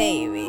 baby.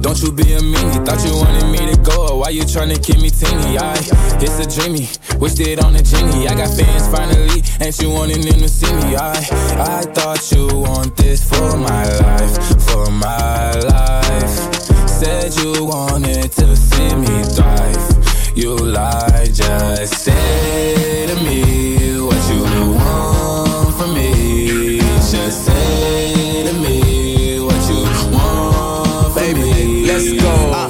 Don't you be a meanie. Thought you wanted me to go, or why you tryna keep me teeny? I, it's a dreamy, wished it on a genie. I got fans finally, ain't you wanting them to see me? I, I thought you want this for my life, for my life. Said you wanted to see me thrive. You lied, just say to me what you want from me. Just say to me what you want from me. Let's go.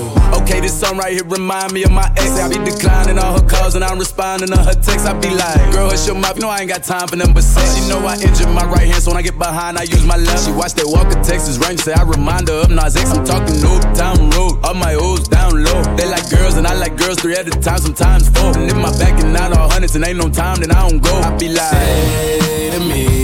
This song right here remind me of my ex. I be declining all her calls and I'm responding to her texts. I be like, girl, hush your mouth. You know I ain't got time for them but sex. She know I injured my right hand, so when I get behind, I use my left. She watch that Walker Texas Ranger, say I remind her of Nas X. I'm talking New Town Road, all my O's down low. They like girls and I like girls three at a time, sometimes four. And if my back and not all hundreds and ain't no time, then I don't go. I be like, Say to me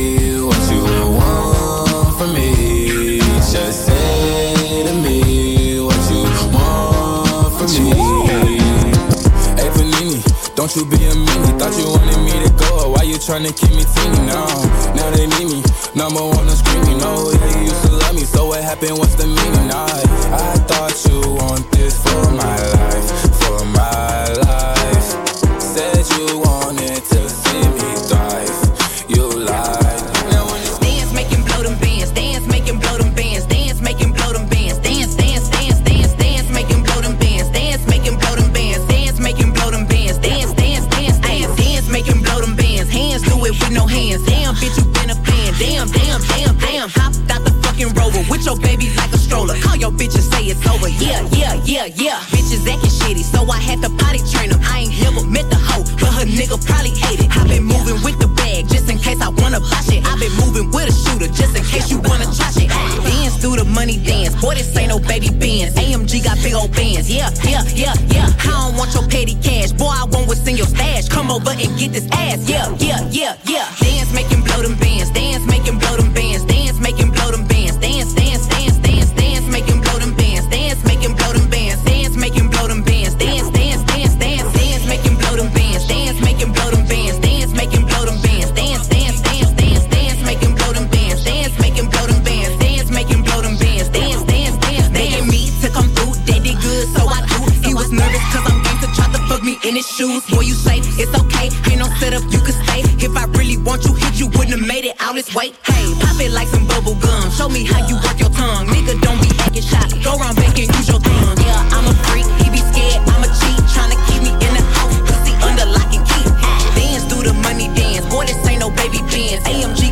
Don't you be a meanie. Thought you wanted me to go, why you tryna keep me teeny? No, now they need me. Number one, I'm screaming. No, yeah, you used to love me, so what happened? What's the meaning? I, I thought you want this for my life, Yeah, yeah, yeah, yeah. Bitches acting shitty, so I had to potty train them. I ain't never met the hoe, but her nigga probably hate it. I been moving with the bag just in case I wanna buy shit. I been moving with a shooter just in case you wanna try shit. Dance through the money dance. Boy, this ain't no baby bands. AMG got big old bands. Yeah, yeah, yeah, yeah. I don't want your petty cash. Boy, I want what's in your stash. Come over and get this ass. Yeah, yeah, yeah, yeah. Dance, make have made it out this way. Hey, pop it like some bubble gum. Show me how you work your tongue. Nigga, don't be acting shy. Go around making use your thumb. Yeah, I'm a freak, he be scared, I'm a cheat. Tryna keep me in the house, pussy under lock and key. Dance through the money dance. Boy, this ain't no baby bands. AMG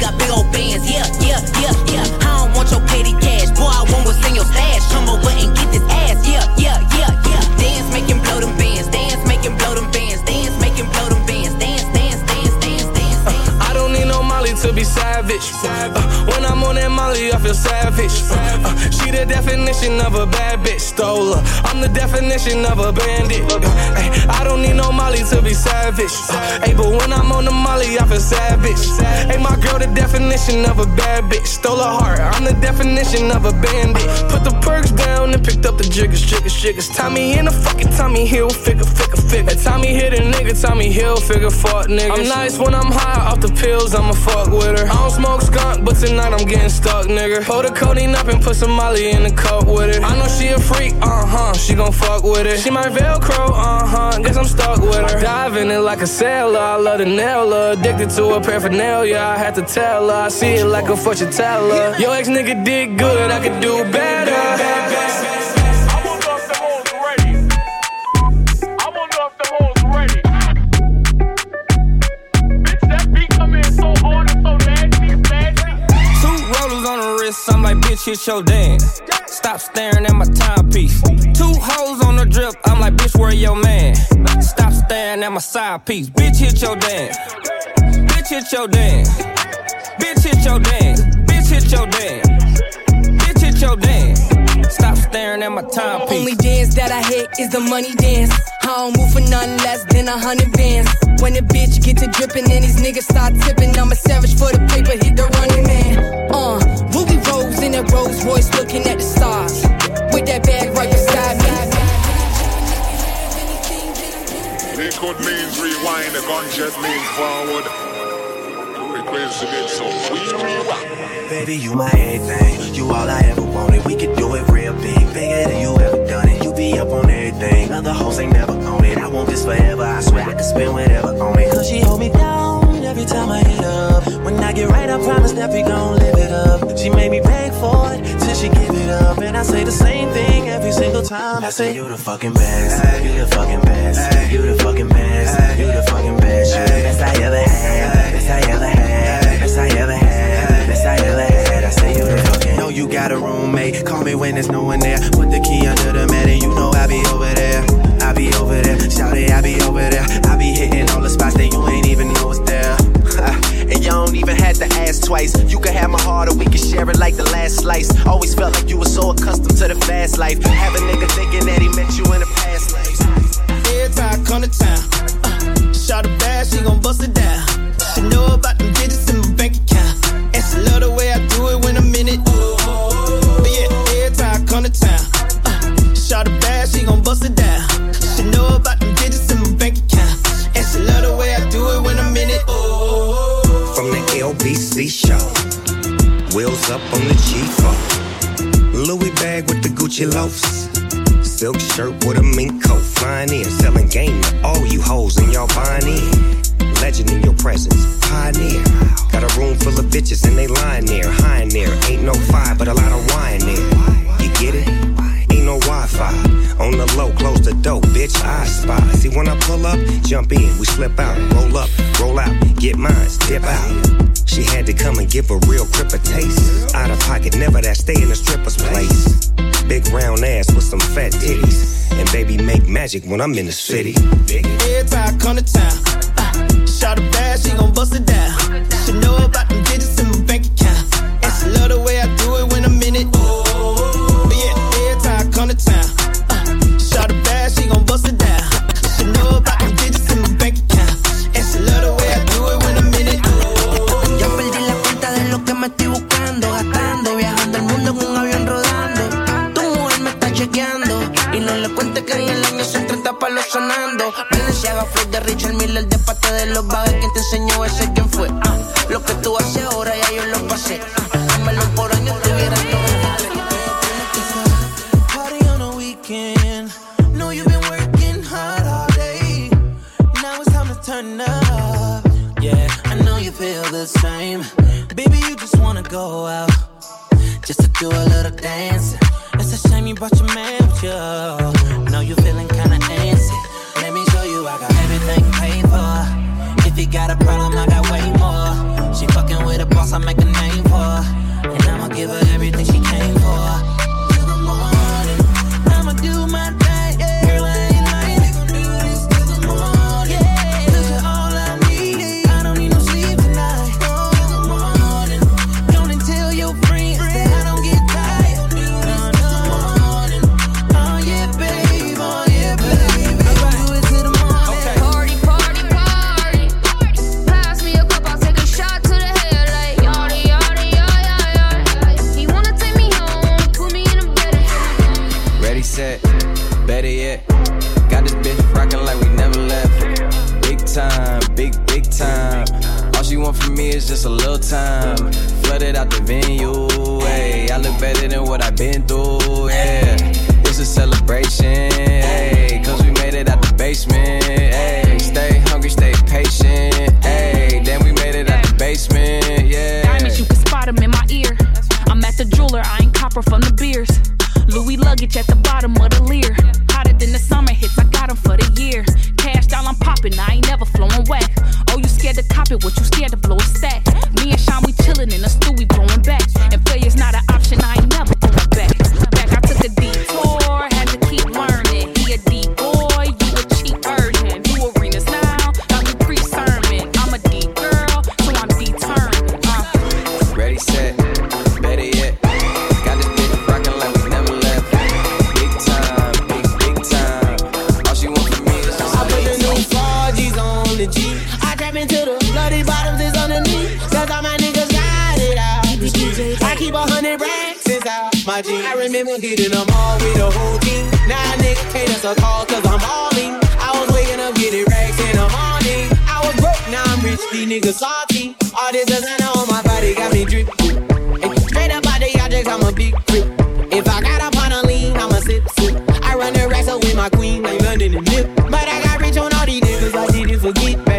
of a bad bitch. Stole her. I'm the definition of a bandit. Uh, ay, I don't need no Molly to be savage. Uh, but when I'm on the Molly, I feel savage. Hey, my girl, the definition of a bad bitch. Stole her heart. I'm the definition of a bandit. Put the perks down and picked up the jiggers, jiggers, jiggers. Tommy in the fucking Tommy Hilfiger, figure, figure. Tommy hit a nigga, time Tommy Hill, figure, fuck niggas. I'm nice when I'm high off the pills, I'ma fuck with her. I don't smoke skunk, but tonight I'm getting stuck, nigga. Pull the codeine up and put some Molly in the cup with it. I know she a freak, uh huh. She gon' fuck with it. She my Velcro, uh huh. Guess I'm stuck with her. I dive in it like a sailor. I love the nail her. Addicted to her paraphernalia. I had to tell her. I see it like a fortune teller. Yo, ex nigga did good. I could do better. I'm hit your dance. Stop staring at my timepiece. Two hoes on the drip, I'm like, bitch, where your man? Stop staring at my side piece. Bitch, hit your dance. Bitch, hit your dance. Bitch, hit your dance. Bitch, hit your dance. Bitch, hit your dance. Stop staring at my timepiece. Only dance that I hit is the money dance. I don't move for nothing less than a hundred bands. When the bitch get to dripping and these niggas start tipping, I'm a savage for the paper, hit the running man. Royce looking at the stars. With that bag right beside me. Liquid means rewind, the gunshot means forward. Request to get so we. Baby, you my everything. You all I ever wanted. We could do it real big, bigger than you ever done it. You be up on everything. Other hoes ain't never on it. I want this forever. I swear I could spend whatever on it. Cause she hold me down every time I hit up. When I get right, I promise that we gon' live it up. She made me beg for it till she give it up. And I say the same thing every single time. I say, You the fucking best. You the fucking best. You the fucking best. You the fucking best. You the best I ever had. Best I ever had. Best I ever had. Best I ever had. I say, You the fucking. Know you got a roommate. Call me when there's no one there. Put the key under the mat and you know I be over there. Be over there. Shout it, I be over there. I be hitting all the spots that you ain't even know it's there. and y'all don't even have to ask twice. You can have my heart or we can share it like the last slice. Always felt like you were so accustomed to the fast life. Have a nigga thinking that he met you in a past life. Every time I come to town, uh, shot a bad, she gon' bust it down. She know about them digits in my bank account, and she love the way I do it when I'm in it. Wheels up on the G4. Louis bag with the Gucci loafs. Silk shirt with a mink coat, flying in, selling game to all you hoes and y'all buying in. Legend in your presence, pioneer. Got a room full of bitches and they lying there, high in there. Ain't no fire, but a lot of wine there. You get it? Ain't no Wi-Fi. On the low, close the door, bitch. I spy. See when I pull up, jump in, we slip out, roll up, roll out, get mines, dip out. She had to come and give a real crip a taste. Out of pocket, never that stay in a stripper's place. Big round ass with some fat titties. And baby make magic when I'm in the city. Every time I come to town, shot a bad, she gon' bust it down. She know about them digits in my bank account, and she love the way I do it when I'm in it. Le cuentes que en el año son 30 palos sonando. Valenciaga, Floyd de Richard Miller, de parte de los bagues. ¿Quién te enseñó ese? ¿Quién fue? Ah, lo que tú haces ahora ya yo lo pasé. Ah, dámelo por año, tuviera Party on a weekend. Know you've been working hard all day. Now it's time to turn up. Yeah, I know you feel the same. Baby, you just wanna go out. Just to do a little dancing. It's a shame you brought your man with you. Know you feeling kinda antsy. Let me show you I got everything paid for. If you got a problem, I got way more. She fucking with a boss, I make a name for. And I'ma give her everything she me is just a little time. Flooded out the venue, hey. I look better than what I've been through, yeah. It's a celebration, hey. Cause we made it out the basement, hey. Stay hungry, stay patient, hey. Then we made it out the basement, yeah. Diamonds, you can spot 'em in my ear. I'm at the jeweler, I ain't copper from the beers. Louis luggage at the bottom of the scared to cop it, what you scared to blow a stack? My jeans. I remember hitting them all with the whole team. Now a nigga can't answer call cause I'm balling. I was waking up getting racks in the morning. I was broke, now I'm rich, these niggas salty. All this designer on my body got me drip. Straight up out the objects, I'm a big grip. If I got up on a lean, I'm a sip, sip. I run the racks up with my queen, like London and Nip. But I got rich on all these niggas, I didn't forget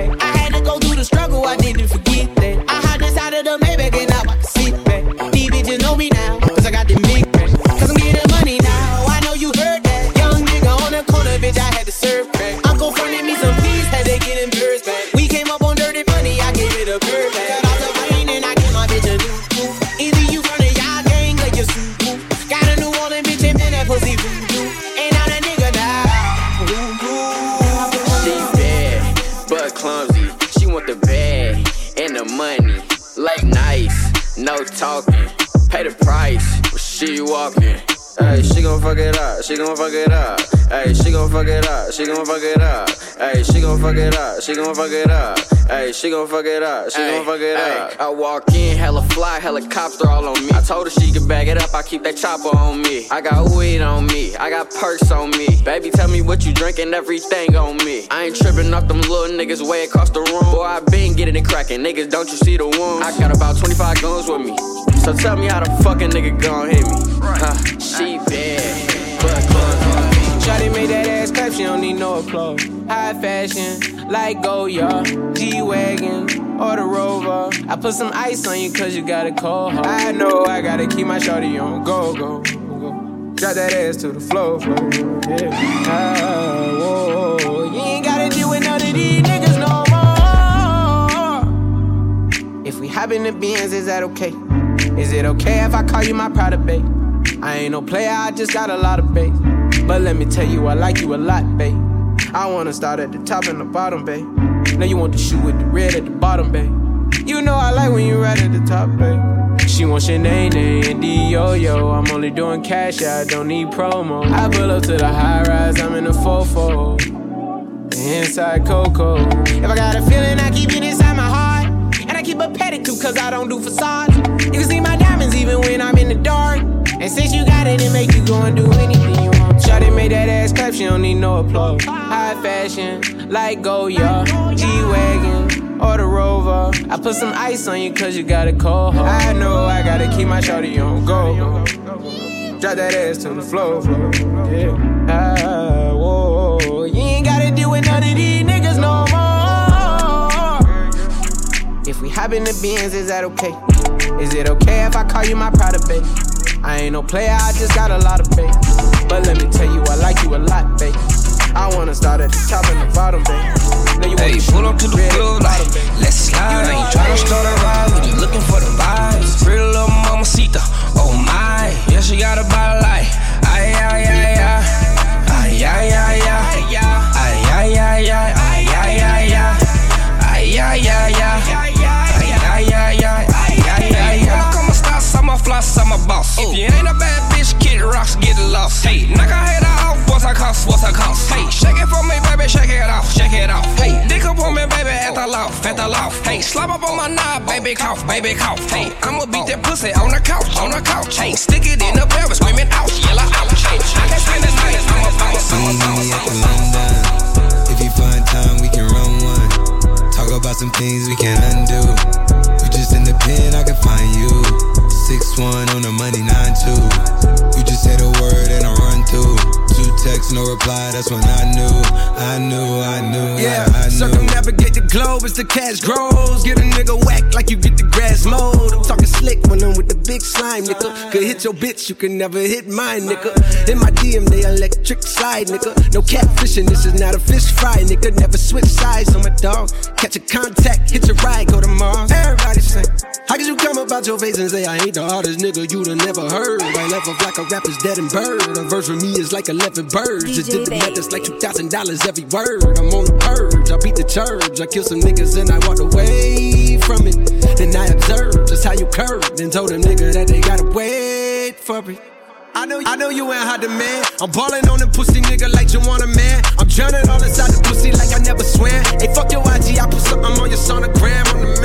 talking. Pay the price, but she walking. Hey, she gon' fuck it up, she gon' fuck it up. Hey, she gon' fuck it up, she gon' fuck it up. Hey, she gon' fuck it up, she gon' fuck it up. Hey, she gon' fuck it up, she gon' fuck it up. I walk in, hella fly, helicopter all on me. I told her she could bag it up, I keep that chopper on me. I got weed on me, I got perks on me. Baby, tell me what you drinking, everything on me. I ain't tripping off them little niggas way across the room. Boy, I been getting it cracking, niggas, don't you see the wounds? I got about 25 guns with me. So tell me how the fucking nigga gon' hit me. Huh, she bad, but guns Shawty made that ass clap, she don't need no applause. High fashion, like Goyard, G-Wagon, or the Rover. I put some ice on you cause you got a cold heart. I know I gotta keep my shawty on go, go, go. Drop that ass to the floor, floor, yeah. Ah, whoa, whoa. You ain't gotta deal with none of these niggas no more. If we hop in the Benz, is that okay? Is it okay if I call you my pride babe? I ain't no player, I just got a lot of bass. But let me tell you, I like you a lot, babe. I wanna start at the top and the bottom, babe. Now you want the shoe with the red at the bottom, babe. You know I like when you right at the top, babe. She wants Chanel and D-Yo-Yo. I'm only doing cash, I don't need promo. I pull up to the high rise, I'm in the fofo. Inside Coco. If I got a feeling, I keep it inside keep a pedicure, cause I don't do facades. You can see my diamonds even when I'm in the dark. And since you got it, it make you go and do anything you want. Shawty made that ass clap, she don't need no applause. High fashion, like Goyard, G-Wagon, or the Rover. I put some ice on you cause you got a cold heart. I know I gotta keep my shawty on go. Drop that ass to the floor, floor. Yeah. Ah, whoa. You ain't gotta deal with none of these If we hop in the Benz, is that okay? Is it okay if I call you my pride of babe? I ain't no player, I just got a lot of babe. But let me tell you, I like you a lot, babe. I wanna start at the top and the bottom, babe. Now you Hey, pull up to the club like, let's slide. I ain't tryna start a at. Hey, slap up on my knob, baby, cough, baby, cough. Hey, I'ma beat that pussy on the couch, on the couch. Hey, stick it in the pelvis, screaming ouch, yell out, I can spend the night, I'm a boss, I'm I'm. If you find time, we can run one. Talk about some things we can undo. You just in the pen, I can find you. Six one on the money, nine two. No reply. That's when I knew, I knew, I knew, Yeah, I, I knew. circumnavigate the globe as the cash grows. Get a nigga whack like you get the grass mowed. I'm talking slick when I'm with the big slime, nigga. Could hit your bitch, you can never hit mine, nigga. In my DM, they electric slide, nigga. No catfishing, this is not a fish fry, nigga. Never switch sides on my dog. Catch a contact, hit your ride, go to Mars. Everybody say, How could you come about your face and say I ain't the hardest nigga you'd have never heard? I left off like a rapper's dead and bird. A verse for me is like 11 birds. Just did the math, it's like $2,000 every word. I'm on the purge, I beat the church. I kill some niggas and I walked away from it. Then I observed just how you curved and told a nigga that they gotta wait for me. I know, I know you ain't hot demand. I'm ballin' on the pussy nigga like you want a man. I'm drowning all inside the pussy like I never swam. Hey, fuck your IG, I put something on your sonogram. I'm the man.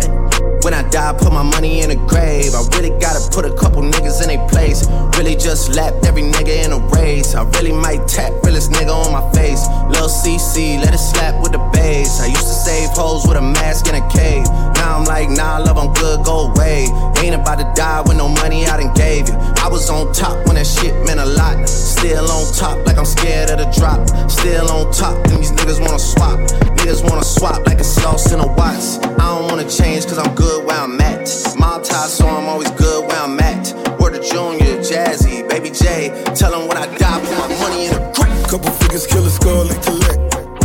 When I die, put my money in a grave. I really gotta put a couple niggas in their place. Really just lapped every nigga in a race. I really might tap realest nigga on my face. Lil CC, let it slap with the bass. I used to save hoes with a mask in a cave. Now I'm like, nah, love, I'm good, go away. Ain't about to die with no money I done gave you. I was on top when that shit meant a lot. Still on top, like I'm scared of the drop. Still on top, and these niggas wanna swap. Niggas wanna swap like it's sauce in a watch. I don't wanna change, cause I'm good where I'm at. Mob tie, so I'm always good where I'm at. Word of Junior, Jazzy, Baby J. Tell 'em when I die, put my money in a grave. Couple figures, kill a skull and collect.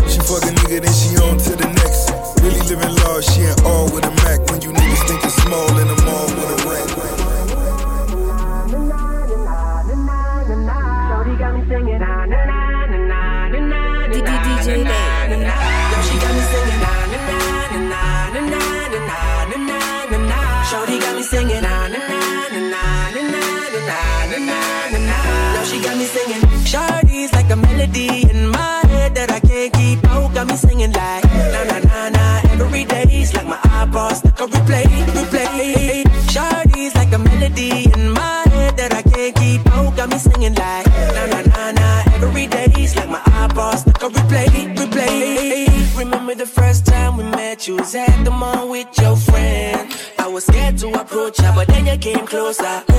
She fuck a nigga, then she on to the she ain't all with a closer,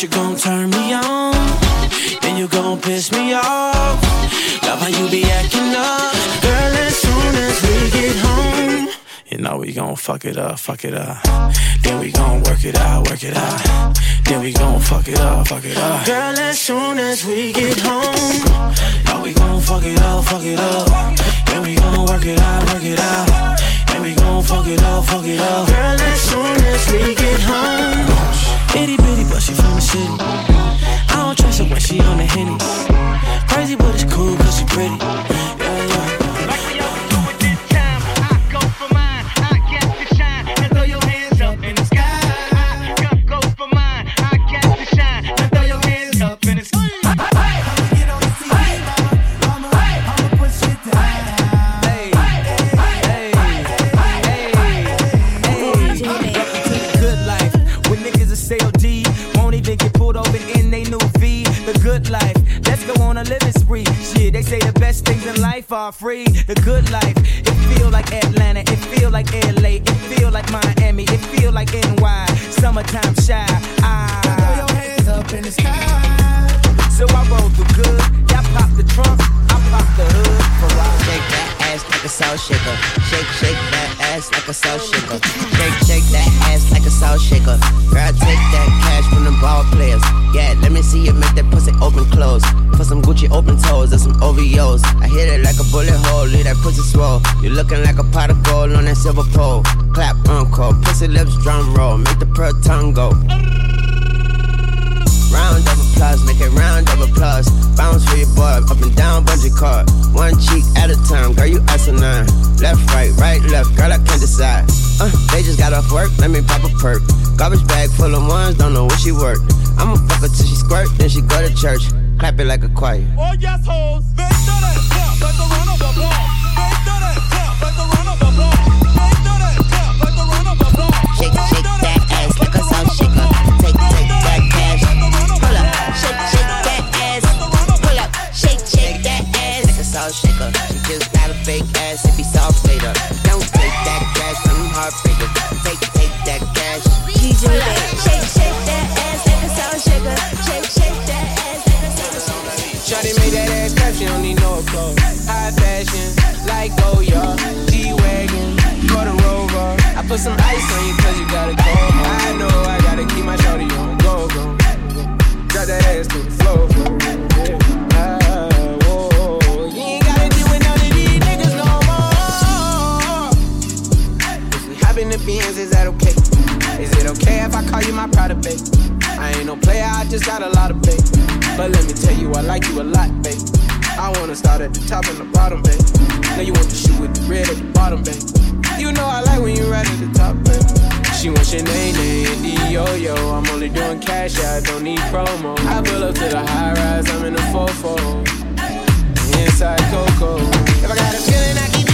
You gon' turn me on, then you gon' piss me off. Love how you be acting up, girl. As soon as we get home. You know we gon' fuck it up, fuck it up. Then we gon' work it out, work it out. Then we gon' fuck it up, fuck it up. Girl, as soon as we get home, know we gon' fuck it up, fuck it up. Then we gon' work it out, work it out. Then we gon' fuck it up, fuck it up. Girl, as soon as we get home, itty bitty, but she from the city. I don't trust her when she on the henny. Crazy, but it's cool cause she pretty. Yeah, roll, make the pearl tongue go. Round of applause, make it round of applause. Bounce for your boy, up and down, bungee cord. One cheek at a time, girl, you asinine. Left, right, right, left, girl, I can't decide. Uh, they just got off work, let me pop a perk. Garbage bag full of ones, don't know where she work. I'ma fuck her till she squirt, then she go to church. Clap it like a choir. Oh yes, hoes. They that clap like a run of a fake ass if he soft later. Don't take that cash from heartbreaker. Fake, take that cash. DJ Shake, shake that ass like a salt sugar. Shake, shake that ass like a salt shaker. Shawty made that ass clap, she don't need no clothes. High fashion, like Goyard, G-Wagon, Motor Rover. I put some ice on you cause you gotta go home. I know I gotta keep my shorty on go-go. Drop that ass to the floor. Just got a lot of babe. But let me tell you, I like you a lot, babe. I wanna start at the top and the bottom, babe. Now you want the shoe with the red at the bottom, babe. You know I like when you right at the top, babe. She wants your name, and D-Yo-Yo. I'm only doing cash, I don't need promo. I pull up to the high rise, I'm in the 4-4. Inside Coco. If I got a feeling, I keep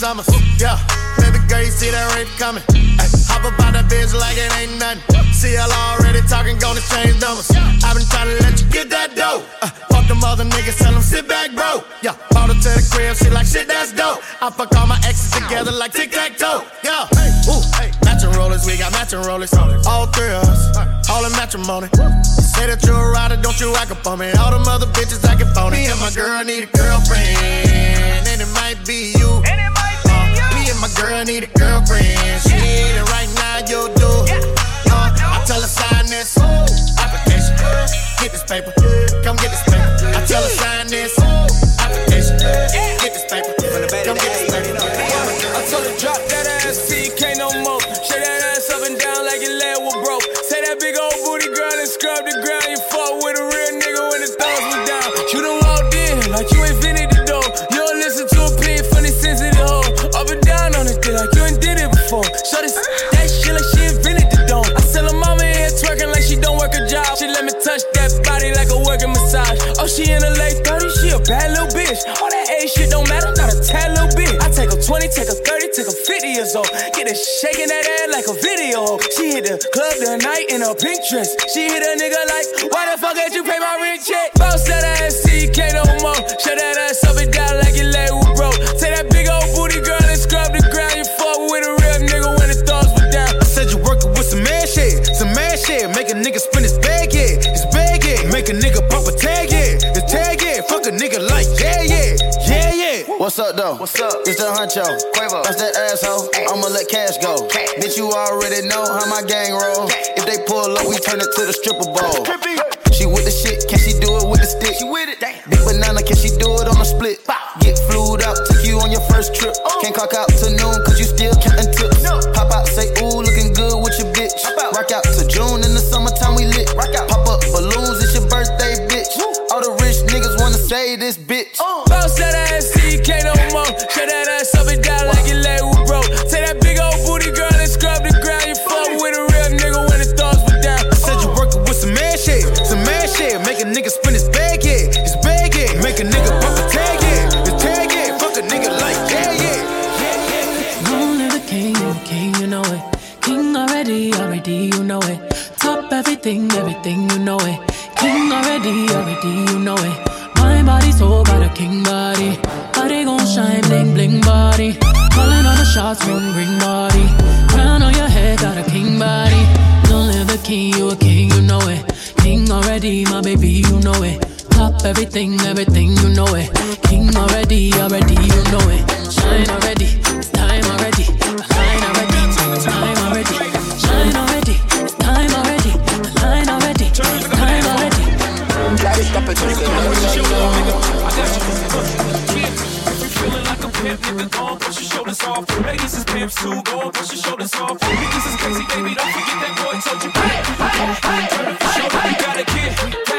summers. Yeah. Baby girl, you see that rape coming. Ay, hop up out that bitch like it ain't nothing. See, y'all already talking, gonna change numbers. I've been trying to let you get that dough. Uh, fuck them other niggas, tell them sit back, bro. Yeah, brought her to the crib, she like shit, that's dope. I fuck all my exes together like tic tac toe. Yeah, hey, ooh, matching rollers, we got matching rollers. All three of us, all in matrimony. Say that you're a rider, don't you act up on me. All them other bitches acting phony. Me and my girl need a girlfriend, and it might be you. Girl need a girlfriend. She need it right now, you do. Uh, I tell her sign this application. Get this paper. Come get this paper. I tell her sign this application. Get this paper. Come get this paper. I told her drop that ass, TK no more. Shake that ass up and down like your leg was broke. Say that big old booty girl and scrub the ground. Working massage. Oh, she in her late 30s, she a bad little bitch. All that age shit don't matter, not a tad little bit. I take her 20, take her 30, take her 50 years old. Get her shaking that ass like a video. She hit the club tonight in a pink dress. She hit a nigga like, why the fuck ain't you pay my rent check? Bounce that ass, What's up, though? What's up? It's the Huncho. Quavo. That's that asshole. I'ma let cash go. Bitch, you already know how my gang roll. If they pull up, we turn it to the stripper ball. She with the shit, can she do it with the stick? She with it. Big banana, can she do it on a split? Get flued out, took you on your first trip. Oh. Can't clock out to Top everything, everything, you know it. King already, already, you know it. My body so got a king body. Body gon' shine, bling, bling body. Calling all the shots, ring, ring body. Crown on your head, got a king body. Don't live the king, you a king, you know it. King already, my baby, you know it. top, everything, everything, you know it. King already, already, you know it. Shine already, it's time already. Off. Is pimps too, go on, push your shoulders off. Niggas is crazy, baby, don't forget that boy told you. Hey, hey, hey, turn up your shoulder, you gotta get back. Turn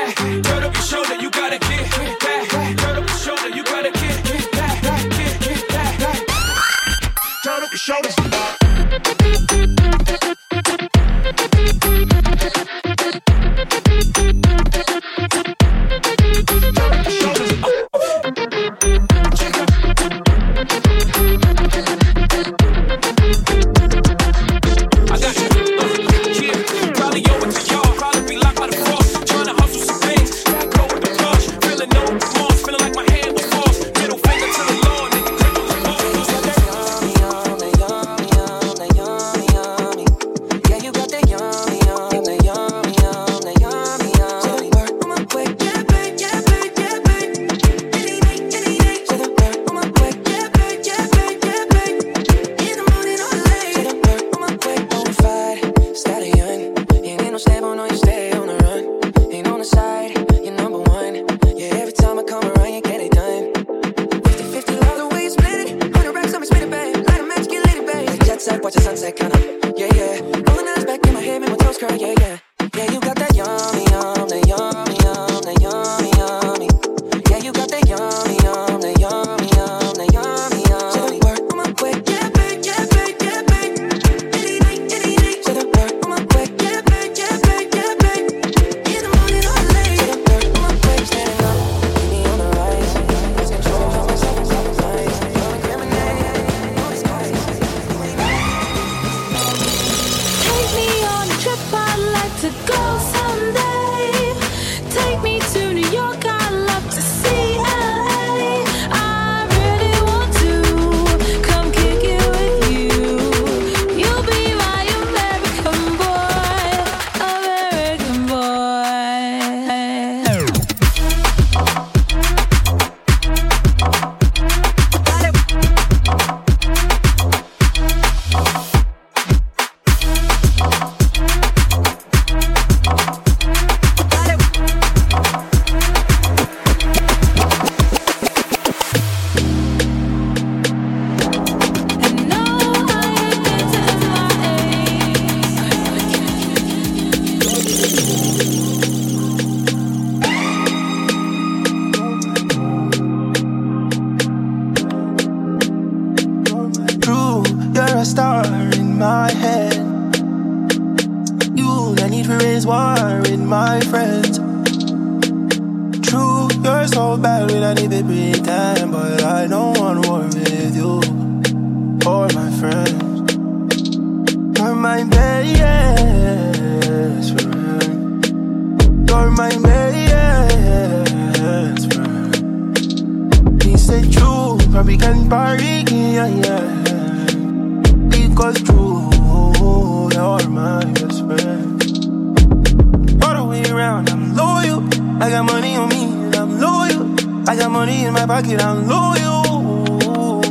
money in my pocket, I'm loyal.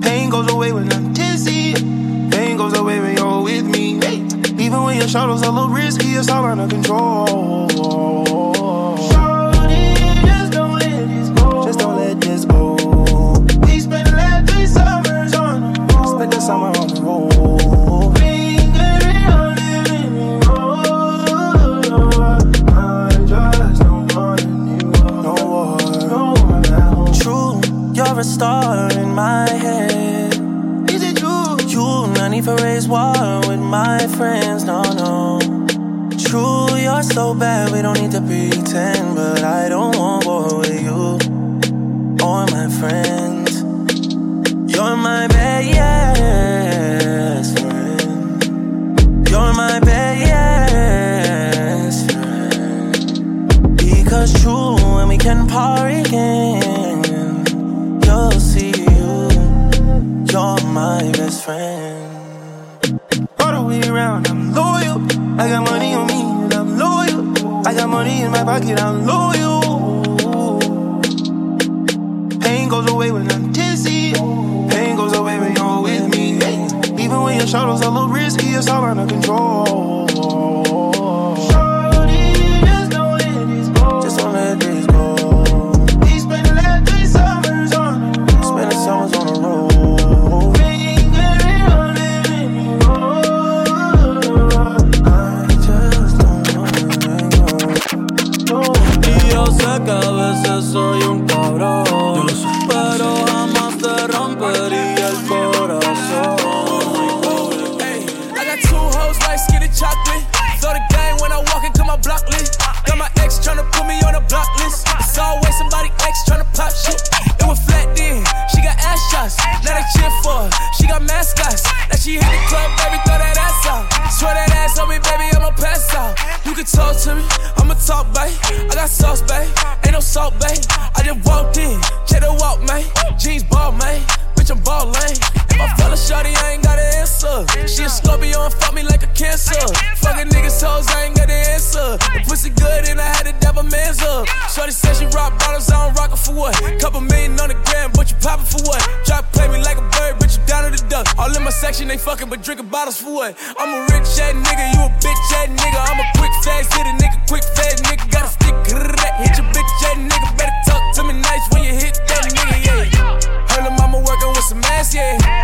Pain goes away when I'm dizzy. Pain goes away when you're with me. Even when your shadow's a little risky, it's all under control. It's all control. For what? Couple million on the gram, but you poppin' for what? Try to play me like a bird, but you down to the duck. All in my section, they fucking, but drinking bottles for what? I'm a rich ass nigga, you a bitch ass nigga. I'm a quick fast hitter nigga, quick fast nigga. Got a stick, hit your bitch ass nigga. Better talk to me nice when you hit that nigga, yeah. Lil' mama working with some ass, yeah.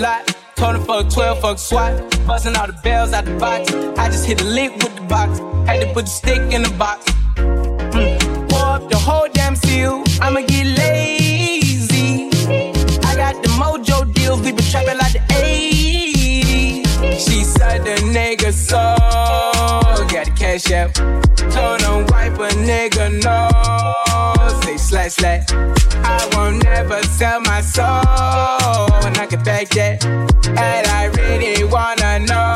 Lot. Told him fuck 12, fuck SWAT. Busting all the bells out the box. I just hit a lick with the box. Had to put the stick in the box. Mm. Pour up the whole damn seal. I'ma get lazy. I got the mojo deals. We been trapping like the 80s. She said the nigga so. Got the cash out. Told him wipe a nigga no. Say slash slash. I won't never sell my soul. And I can back that. And I really wanna know.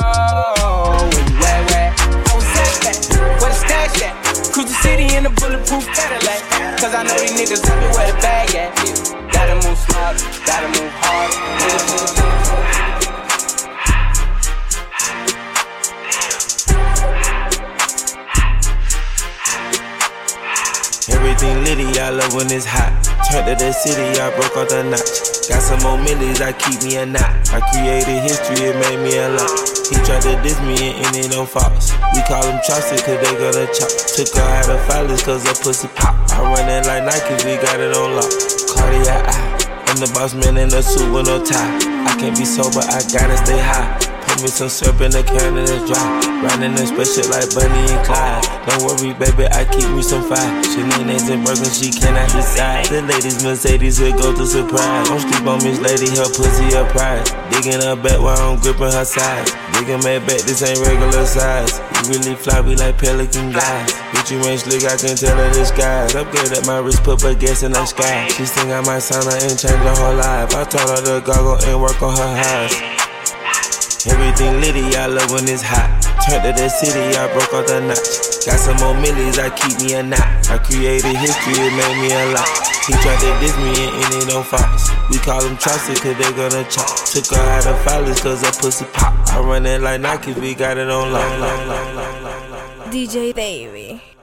Where where? I was at that. Where the stash at? Cruise the city in a bulletproof Cadillac. Cause I know these niggas tell me where the bag at. Gotta move smart, gotta move hard. Everything litty, I love when it's hot. Turned to the city, I broke off the notch. Got some more millies, I keep me a knot. I created history, it made me a lot. He tried to diss me and ended on Fox. We call him Chaucer, cause they gonna chop. Took her out of filers, cause her pussy pop. I run it like Nike, we got it on lock. Cardiac. I'm the boss man in a suit with no tie. I can't be sober, I gotta stay high. Put me some syrup in the can and it's dry. Riding in special like Bonnie and Clyde. Don't worry, baby, I keep me some fire. She Shenanigans and Birkin, she cannot decide. The ladies Mercedes will go to surprise. Don't sleep on Miss Lady, her pussy a prize. Digging her back while I'm gripping her sides. Digging my back, this ain't regular size. You really fly, we like pelican guys. Bitch, you ain't slick, I can tell her disguise. Upgrade at my wrist, put her gas in the sky. She think I might sign her and change her whole life. I told her to goggle and work on her eyes. Everything litty, I love when it's hot. Turned to the city, I broke off the notch. Got some more millies, I keep me a knot. I created history, it made me a lot. He tried to diss me and ended on Fox. We call him Chaucer, cause they gonna chop. Took her out of filers, cause her pussy pop. I run it like Nike, we got it on lock. DJ Davey.